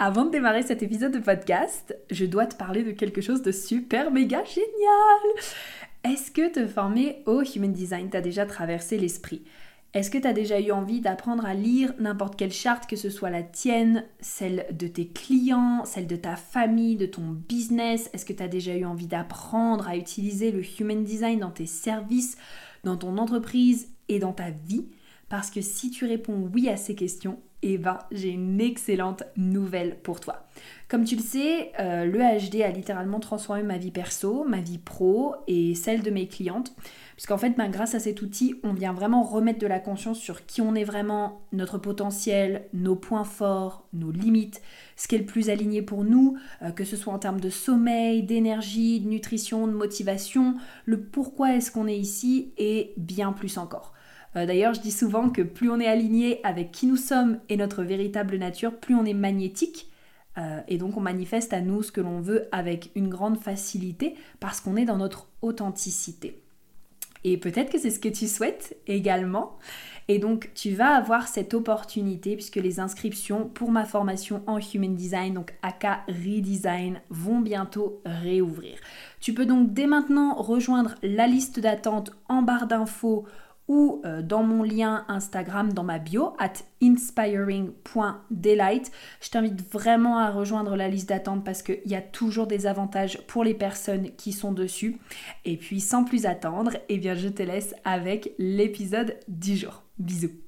Avant de démarrer cet épisode de podcast, je dois te parler de quelque chose de super méga génial. Est-ce que te former au Human Design t'a déjà traversé l'esprit? Est-ce que tu as déjà eu envie d'apprendre à lire n'importe quelle charte, que ce soit la tienne, celle de tes clients, celle de ta famille, de ton business? Est-ce que tu as déjà eu envie d'apprendre à utiliser le Human Design dans tes services, dans ton entreprise et dans ta vie? Parce que si tu réponds oui à ces questions, eh ben, j'ai une excellente nouvelle pour toi. Comme tu le sais, euh, le HD a littéralement transformé ma vie perso, ma vie pro et celle de mes clientes. Puisqu'en fait, ben, grâce à cet outil, on vient vraiment remettre de la conscience sur qui on est vraiment, notre potentiel, nos points forts, nos limites, ce qui est le plus aligné pour nous, euh, que ce soit en termes de sommeil, d'énergie, de nutrition, de motivation, le pourquoi est-ce qu'on est ici et bien plus encore. Euh, d'ailleurs, je dis souvent que plus on est aligné avec qui nous sommes et notre véritable nature, plus on est magnétique. Euh, et donc on manifeste à nous ce que l'on veut avec une grande facilité parce qu'on est dans notre authenticité. Et peut-être que c'est ce que tu souhaites également. Et donc tu vas avoir cette opportunité puisque les inscriptions pour ma formation en Human Design, donc AK Redesign, vont bientôt réouvrir. Tu peux donc dès maintenant rejoindre la liste d'attente en barre d'infos ou euh, dans mon lien Instagram dans ma bio, at inspiring.delight. Je t'invite vraiment à rejoindre la liste d'attente parce qu'il y a toujours des avantages pour les personnes qui sont dessus. Et puis sans plus attendre, eh bien je te laisse avec l'épisode du jour. Bisous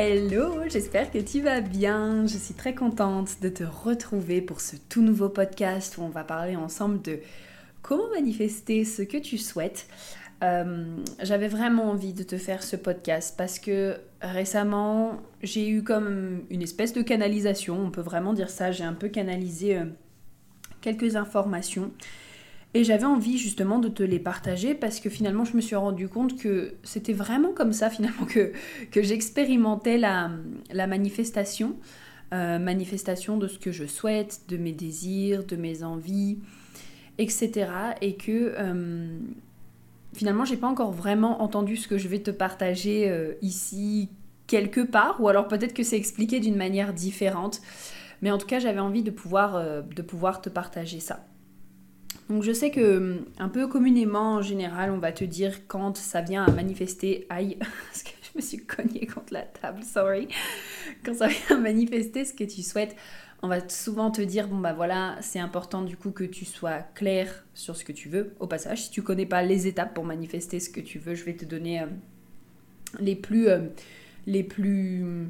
Hello, j'espère que tu vas bien. Je suis très contente de te retrouver pour ce tout nouveau podcast où on va parler ensemble de comment manifester ce que tu souhaites. Euh, j'avais vraiment envie de te faire ce podcast parce que récemment j'ai eu comme une espèce de canalisation, on peut vraiment dire ça, j'ai un peu canalisé euh, quelques informations et j'avais envie justement de te les partager parce que finalement je me suis rendu compte que c'était vraiment comme ça finalement que, j'expérimentais la, manifestation. Euh, manifestation de ce que je souhaite, de mes désirs, de mes envies, etc. Et que euh, finalement j'ai pas encore vraiment entendu ce que je vais te partager euh, ici quelque part, ou alors peut-être que c'est expliqué d'une manière différente. Mais en tout cas j'avais envie de pouvoir, de pouvoir te partager ça. Donc je sais que hum, un peu communément en général, on va te dire quand ça vient à manifester, aïe, parce que je me suis cognée contre la table, sorry. Quand ça vient à manifester ce que tu souhaites, on va souvent te dire bon bah voilà, c'est important du coup que tu sois clair sur ce que tu veux. Au passage, si tu connais pas les étapes pour manifester ce que tu veux, je vais te donner hum, les plus hum, les plus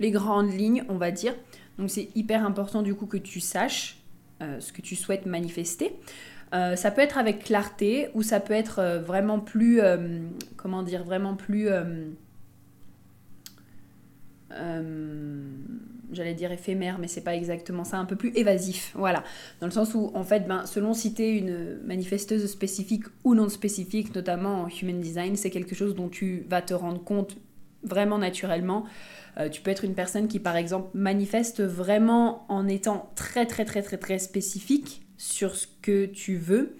les grandes lignes, on va dire. Donc c'est hyper important du coup que tu saches euh, ce que tu souhaites manifester. Euh, ça peut être avec clarté ou ça peut être euh, vraiment plus, comment dire, vraiment plus, j'allais dire éphémère, mais c'est pas exactement ça, un peu plus évasif, voilà. Dans le sens où, en fait, ben, selon si tu es une manifesteuse spécifique ou non spécifique, notamment en human design, c'est quelque chose dont tu vas te rendre compte vraiment naturellement. Euh, tu peux être une personne qui, par exemple, manifeste vraiment en étant très, très, très, très, très spécifique sur ce que tu veux.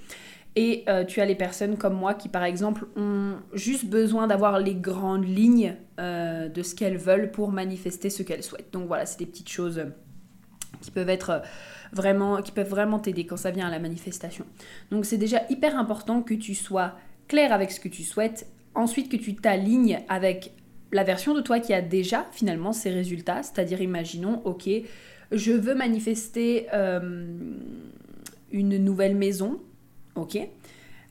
Et euh, tu as les personnes comme moi qui, par exemple, ont juste besoin d'avoir les grandes lignes euh, de ce qu'elles veulent pour manifester ce qu'elles souhaitent. Donc voilà, c'est des petites choses qui peuvent être vraiment, qui peuvent vraiment t'aider quand ça vient à la manifestation. Donc c'est déjà hyper important que tu sois clair avec ce que tu souhaites. Ensuite, que tu t'alignes avec la version de toi qui a déjà finalement ces résultats, c'est-à-dire imaginons, ok, je veux manifester euh, une nouvelle maison, ok.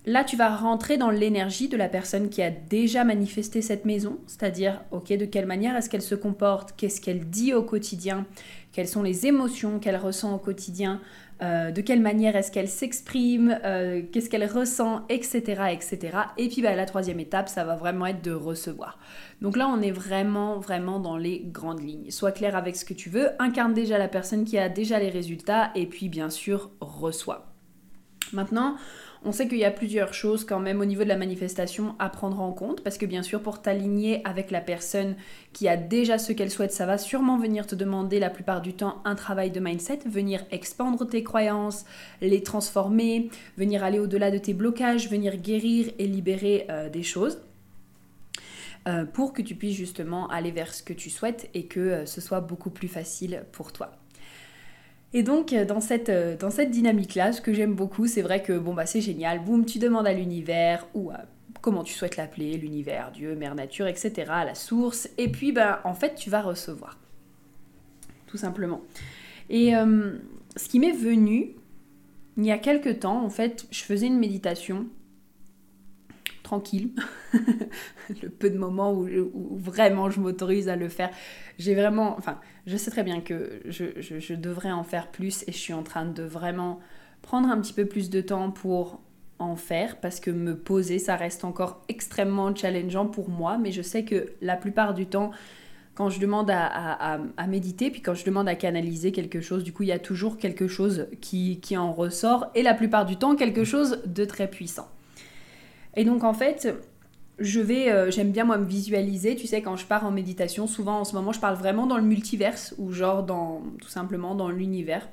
Là, tu vas rentrer dans l'énergie de la personne qui a déjà manifesté cette maison, c'est-à-dire, ok, de quelle manière est-ce qu'elle se comporte, qu'est-ce qu'elle dit au quotidien, quelles sont les émotions qu'elle ressent au quotidien, euh, de quelle manière est-ce qu'elle s'exprime, euh, qu'est-ce qu'elle ressent, etc., etc. Et puis bah, la troisième étape, ça va vraiment être de recevoir. Donc là, on est vraiment, vraiment dans les grandes lignes. Sois clair avec ce que tu veux, incarne déjà la personne qui a déjà les résultats, et puis bien sûr, reçois. Maintenant, on sait qu'il y a plusieurs choses quand même au niveau de la manifestation à prendre en compte parce que bien sûr pour t'aligner avec la personne qui a déjà ce qu'elle souhaite, ça va sûrement venir te demander la plupart du temps un travail de mindset, venir expandre tes croyances, les transformer, venir aller au-delà de tes blocages, venir guérir et libérer euh, des choses euh, pour que tu puisses justement aller vers ce que tu souhaites et que euh, ce soit beaucoup plus facile pour toi. Et donc, euh, dans cette, euh, dans cette dynamique-là, ce que j'aime beaucoup, c'est vrai que bon, bah, c'est génial, boum, tu demandes à l'univers ou à comment tu souhaites l'appeler, l'univers, Dieu, Mère Nature, etc., à la source, et puis, bah, en fait, tu vas recevoir. Tout simplement. Et euh, ce qui m'est venu, il y a quelques temps, en fait, je faisais une méditation tranquille, le peu de moments où, vraiment je m'autorise à le faire. J'ai vraiment, enfin, je sais très bien que je, devrais en faire plus et je suis en train de vraiment prendre un petit peu plus de temps pour en faire parce que me poser, ça reste encore extrêmement challengeant pour moi, mais je sais que la plupart du temps, quand je demande à, méditer, puis quand je demande à canaliser quelque chose, du coup, il y a toujours quelque chose qui, qui en ressort, et la plupart du temps, quelque chose de très puissant. Et donc en fait, je vais, euh, j'aime bien moi me visualiser, tu sais, quand je pars en méditation, souvent en ce moment je parle vraiment dans le multiverse ou genre dans, tout simplement dans l'univers.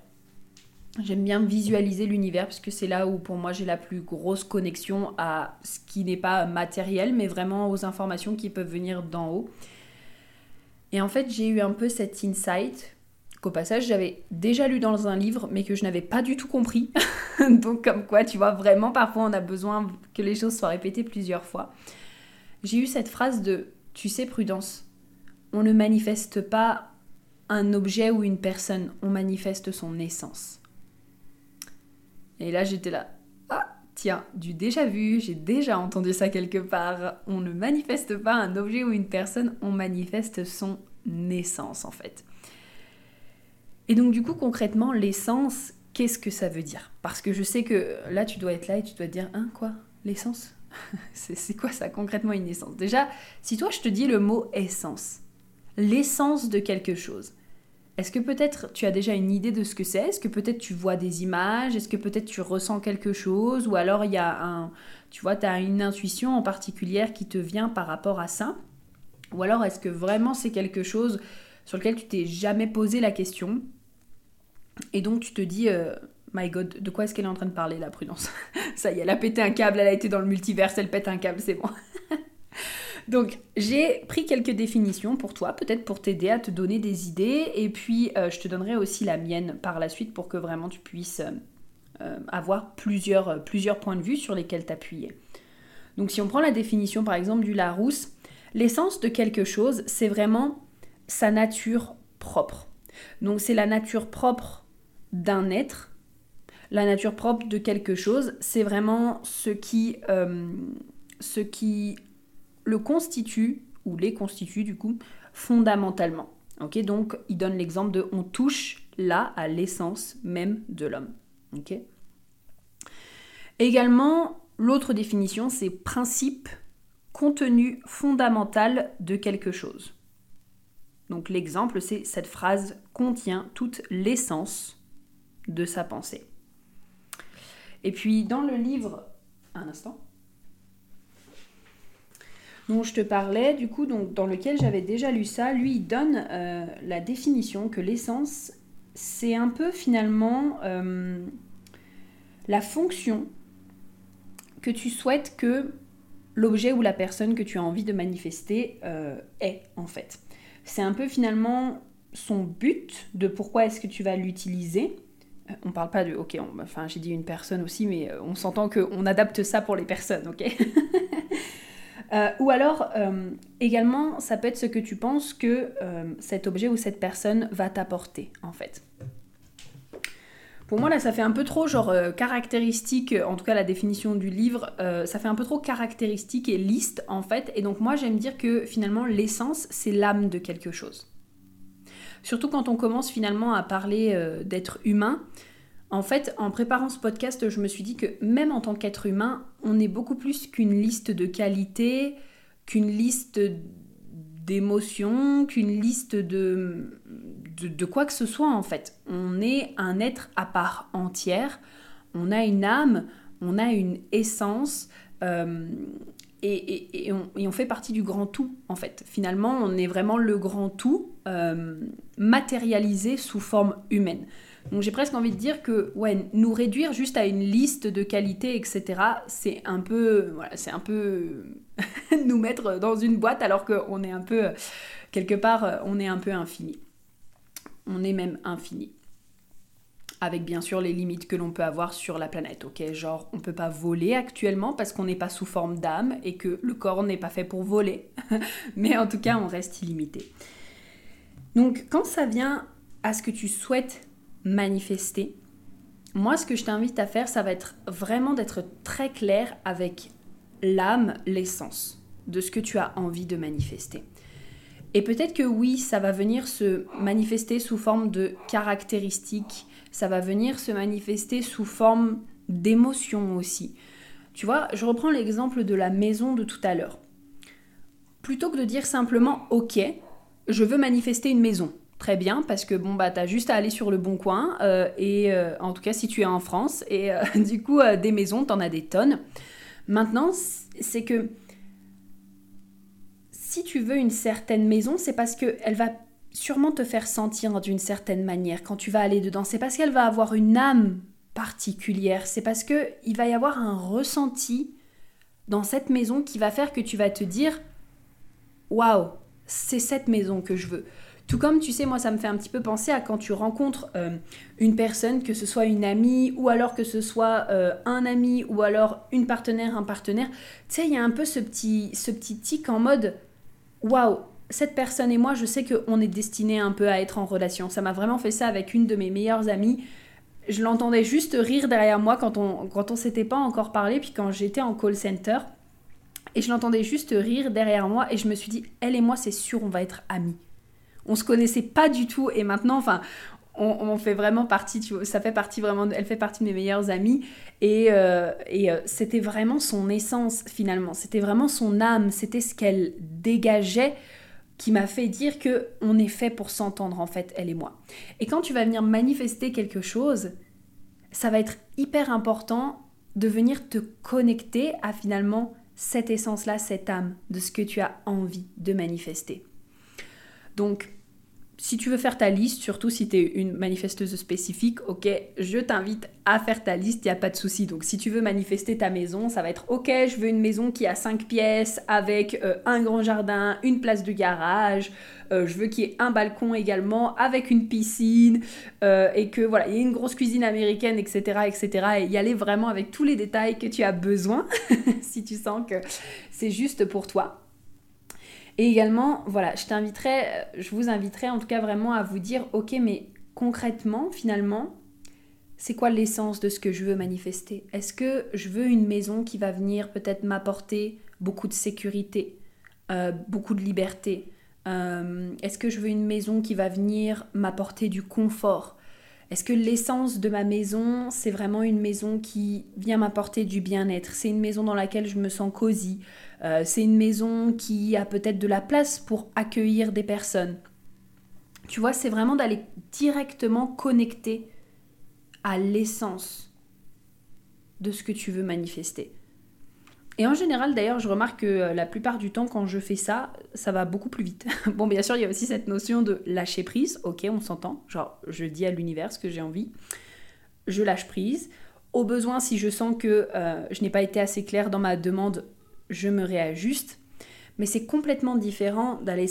J'aime bien visualiser l'univers parce que c'est là où pour moi j'ai la plus grosse connexion à ce qui n'est pas matériel mais vraiment aux informations qui peuvent venir d'en haut. Et en fait j'ai eu un peu cet insight qu'au passage j'avais déjà lu dans un livre mais que je n'avais pas du tout compris. Donc comme quoi, tu vois, vraiment parfois on a besoin que les choses soient répétées plusieurs fois. J'ai eu cette phrase de, tu sais, prudence, on ne manifeste pas un objet ou une personne, on manifeste son essence. Et là j'étais là, ah tiens, du déjà vu, j'ai déjà entendu ça quelque part. On ne manifeste pas un objet ou une personne, on manifeste son essence en fait. Et donc du coup concrètement l'essence, qu'est-ce que ça veut dire? Parce que je sais que là tu dois être là et tu dois te dire hein quoi? L'essence? C'est quoi ça concrètement une essence? Déjà, si toi je te dis le mot essence, l'essence de quelque chose, est-ce que peut-être tu as déjà une idée de ce que c'est? Est-ce que peut-être tu vois des images? Est-ce que peut-être tu ressens quelque chose? Ou alors il y a un, tu vois, tu as une intuition en particulier qui te vient par rapport à ça? Ou alors est-ce que vraiment c'est quelque chose sur lequel tu t'es jamais posé la question? Et donc tu te dis, euh, my god, de quoi est-ce qu'elle est en train de parler la prudence? Ça y est, elle a pété un câble, elle a été dans le multiverse, elle pète un câble, c'est bon. donc j'ai pris quelques définitions pour toi, peut-être pour t'aider à te donner des idées, et puis euh, je te donnerai aussi la mienne par la suite pour que vraiment tu puisses euh, avoir plusieurs, plusieurs points de vue sur lesquels t'appuyer. Donc si on prend la définition par exemple du Larousse, l'essence de quelque chose, c'est vraiment sa nature propre. Donc c'est la nature propre d'un être, la nature propre de quelque chose, c'est vraiment ce qui, euh, ce qui le constitue, ou les constitue du coup, fondamentalement. Ok, donc il donne l'exemple de on touche là à l'essence même de l'homme. Également, l'autre définition, c'est principe, contenu fondamental de quelque chose. Donc l'exemple, c'est cette phrase contient toute l'essence de sa pensée. Et puis dans le livre, un instant, dont je te parlais, du coup, donc, dans lequel j'avais déjà lu ça, lui, il donne euh, la définition que l'essence, c'est un peu finalement euh, la fonction que tu souhaites que l'objet ou la personne que tu as envie de manifester euh, ait, en fait. C'est un peu finalement son but de pourquoi est-ce que tu vas l'utiliser on parle pas de, ok, enfin j'ai dit une personne aussi, mais euh, on s'entend qu'on adapte ça pour les personnes, ok? Euh, Ou alors, euh, également, ça peut être ce que tu penses que cet objet ou cette personne va t'apporter, en fait. Pour moi, là, ça fait un peu trop, genre, euh, caractéristique, en tout cas la définition du livre, euh, ça fait un peu trop caractéristique et liste, en fait. Et donc, moi, j'aime dire que finalement, l'essence, c'est l'âme de quelque chose. Surtout quand on commence finalement à parler euh, d'être humain. En fait, en préparant ce podcast, je me suis dit que même en tant qu'être humain, on est beaucoup plus qu'une liste de qualités, qu'une liste d'émotions, qu'une liste de, de, quoi que ce soit en fait. On est un être à part entière, on a une âme, on a une essence. Euh, et, on, fait partie du grand tout, en fait. Finalement, on est vraiment le grand tout euh, matérialisé sous forme humaine. Donc j'ai presque envie de dire que ouais, nous réduire juste à une liste de qualités, etc., c'est un peu, voilà, c'est un peu nous mettre dans une boîte alors qu'on est un peu, quelque part, on est un peu infini. On est même infini. Avec bien sûr les limites que l'on peut avoir sur la planète, ok? Genre, on peut pas voler actuellement parce qu'on n'est pas sous forme d'âme et que le corps n'est pas fait pour voler. Mais en tout cas, on reste illimité. Donc, quand ça vient à ce que tu souhaites manifester, moi, ce que je t'invite à faire, ça va être vraiment d'être très clair avec l'âme, l'essence de ce que tu as envie de manifester. Et peut-être que oui, ça va venir se manifester sous forme de caractéristiques, ça va venir se manifester sous forme d'émotions aussi. Tu vois, je reprends l'exemple de la maison de tout à l'heure. Plutôt que de dire simplement OK, je veux manifester une maison très bien parce que bon bah t'as juste à aller sur le bon coin euh, et euh, en tout cas si tu es en France et euh, du coup des maisons t'en as des tonnes. Maintenant c'est que si tu veux une certaine maison c'est parce que elle va sûrement te faire sentir d'une certaine manière quand tu vas aller dedans. C'est parce qu'elle va avoir une âme particulière. C'est parce que il va y avoir un ressenti dans cette maison qui va faire que tu vas te dire waouh c'est cette maison que je veux. Tout comme, tu sais, moi, ça me fait un petit peu penser à quand tu rencontres euh, une personne, que ce soit une amie, ou alors que ce soit euh, un ami, ou alors une partenaire, un partenaire. Tu sais, il y a un peu ce petit, ce petit tic en mode Waouh, cette personne et moi, je sais qu'on est destiné un peu à être en relation. Ça m'a vraiment fait ça avec une de mes meilleures amies. Je l'entendais juste rire derrière moi quand on, quand on s'était pas encore parlé, puis quand j'étais en call center. Et je l'entendais juste rire derrière moi, et je me suis dit, elle et moi, c'est sûr, on va être amis on se connaissait pas du tout et maintenant, enfin, on, fait vraiment partie, tu vois, ça fait partie vraiment, elle fait partie de mes meilleures amies et, euh, et euh, c'était vraiment son essence finalement, c'était vraiment son âme, c'était ce qu'elle dégageait qui m'a fait dire que on est fait pour s'entendre en fait, elle et moi. Et quand tu vas venir manifester quelque chose, ça va être hyper important de venir te connecter à finalement cette essence-là, cette âme de ce que tu as envie de manifester. Donc, si tu veux faire ta liste, surtout si tu es une manifesteuse spécifique, ok, je t'invite à faire ta liste, il n'y a pas de souci. Donc si tu veux manifester ta maison, ça va être ok, je veux une maison qui a 5 pièces avec euh, un grand jardin, une place de garage, euh, je veux qu'il y ait un balcon également avec une piscine euh, et que voilà, il y ait une grosse cuisine américaine, etc., etc. Et y aller vraiment avec tous les détails que tu as besoin si tu sens que c'est juste pour toi. Et également, voilà, je t'inviterai, je vous inviterai en tout cas vraiment à vous dire, ok, mais concrètement, finalement, c'est quoi l'essence de ce que je veux manifester? Est-ce que je veux une maison qui va venir peut-être m'apporter beaucoup de sécurité, euh, beaucoup de liberté? Euh, Est-ce que je veux une maison qui va venir m'apporter du confort? Est-ce que l'essence de ma maison, c'est vraiment une maison qui vient m'apporter du bien-être? C'est une maison dans laquelle je me sens cosy. Euh, C'est une maison qui a peut-être de la place pour accueillir des personnes. Tu vois, c'est vraiment d'aller directement connecter à l'essence de ce que tu veux manifester. Et en général, d'ailleurs, je remarque que euh, la plupart du temps, quand je fais ça, ça va beaucoup plus vite. bon, bien sûr, il y a aussi cette notion de lâcher prise. Ok, on s'entend. Genre, je dis à l'univers ce que j'ai envie. Je lâche prise. Au besoin, si je sens que euh, je n'ai pas été assez claire dans ma demande, je me réajuste. Mais c'est complètement différent d'aller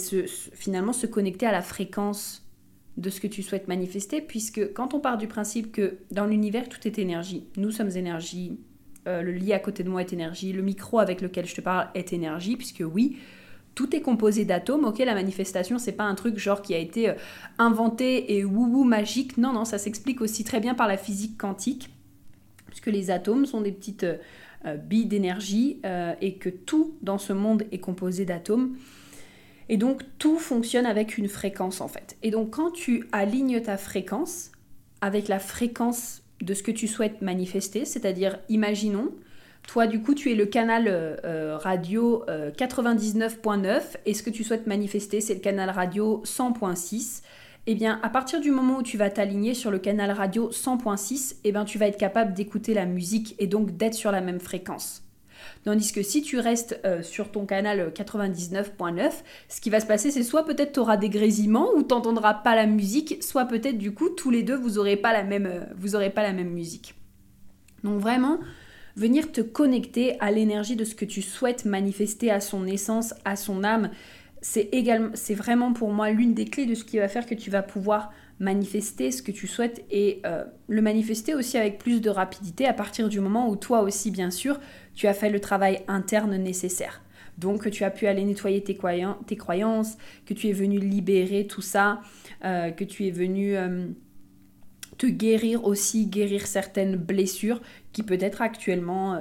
finalement se connecter à la fréquence de ce que tu souhaites manifester, puisque quand on part du principe que dans l'univers, tout est énergie, nous sommes énergie, euh, le lit à côté de moi est énergie, le micro avec lequel je te parle est énergie, puisque oui, tout est composé d'atomes, ok La manifestation, c'est pas un truc genre qui a été euh, inventé et wouhou magique. Non, non, ça s'explique aussi très bien par la physique quantique, puisque les atomes sont des petites euh, billes d'énergie et que tout dans ce monde est composé d'atomes. Et donc tout fonctionne avec une fréquence en fait. Et donc quand tu alignes ta fréquence avec la fréquence de ce que tu souhaites manifester, c'est-à-dire imaginons toi, du coup, tu es le canal euh, euh, radio 99.9 euh, et ce que tu souhaites manifester, c'est le canal radio 100.6. Eh bien, à partir du moment où tu vas t'aligner sur le canal radio 100.6, eh bien, tu vas être capable d'écouter la musique et donc d'être sur la même fréquence. Tandis que si tu restes sur ton canal 99.9, ce qui va se passer, c'est soit peut-être tu auras des grésillements ou tu n'entendras pas la musique, soit peut-être du coup tous les deux vous n'aurez pas la même, vous aurez pas la même musique. Donc vraiment, venir te connecter à l'énergie de ce que tu souhaites manifester à son essence, à son âme. C'est également, c'est vraiment pour moi l'une des clés de ce qui va faire que tu vas pouvoir manifester ce que tu souhaites et euh, le manifester aussi avec plus de rapidité à partir du moment où toi aussi, bien sûr, tu as fait le travail interne nécessaire. Donc que tu as pu aller nettoyer tes, croyances, que tu es venu libérer tout ça, euh, que tu es venu euh, te guérir aussi, guérir certaines blessures qui peut-être actuellement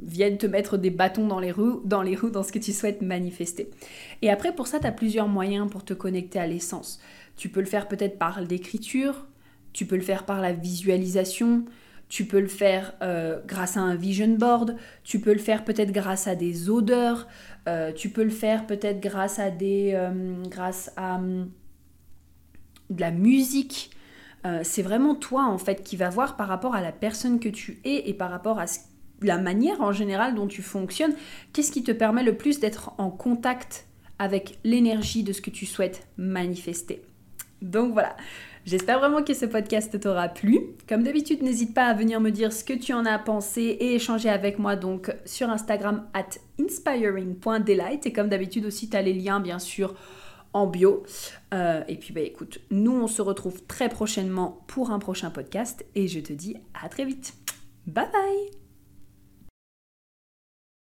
viennent te mettre des bâtons dans les roues, dans les roues, dans ce que tu souhaites manifester. Et après, pour ça, tu as plusieurs moyens pour te connecter à l'essence. Tu peux le faire peut-être par l'écriture, tu peux le faire par la visualisation, tu peux le faire euh, grâce à un vision board, tu peux le faire peut-être grâce à des odeurs, euh, tu peux le faire peut-être grâce à des, grâce à hum, de la musique. Euh, c'est vraiment toi en fait qui va voir par rapport à la personne que tu es et par rapport à la manière en général dont tu fonctionnes, qu'est-ce qui te permet le plus d'être en contact avec l'énergie de ce que tu souhaites manifester? Donc voilà, j'espère vraiment que ce podcast t'aura plu. Comme d'habitude, n'hésite pas à venir me dire ce que tu en as pensé et échanger avec moi donc sur Instagram at inspiring.delight. Et comme d'habitude aussi, tu as les liens bien sûr en bio. Euh, et puis bah écoute, nous on se retrouve très prochainement pour un prochain podcast et je te dis à très vite. Bye bye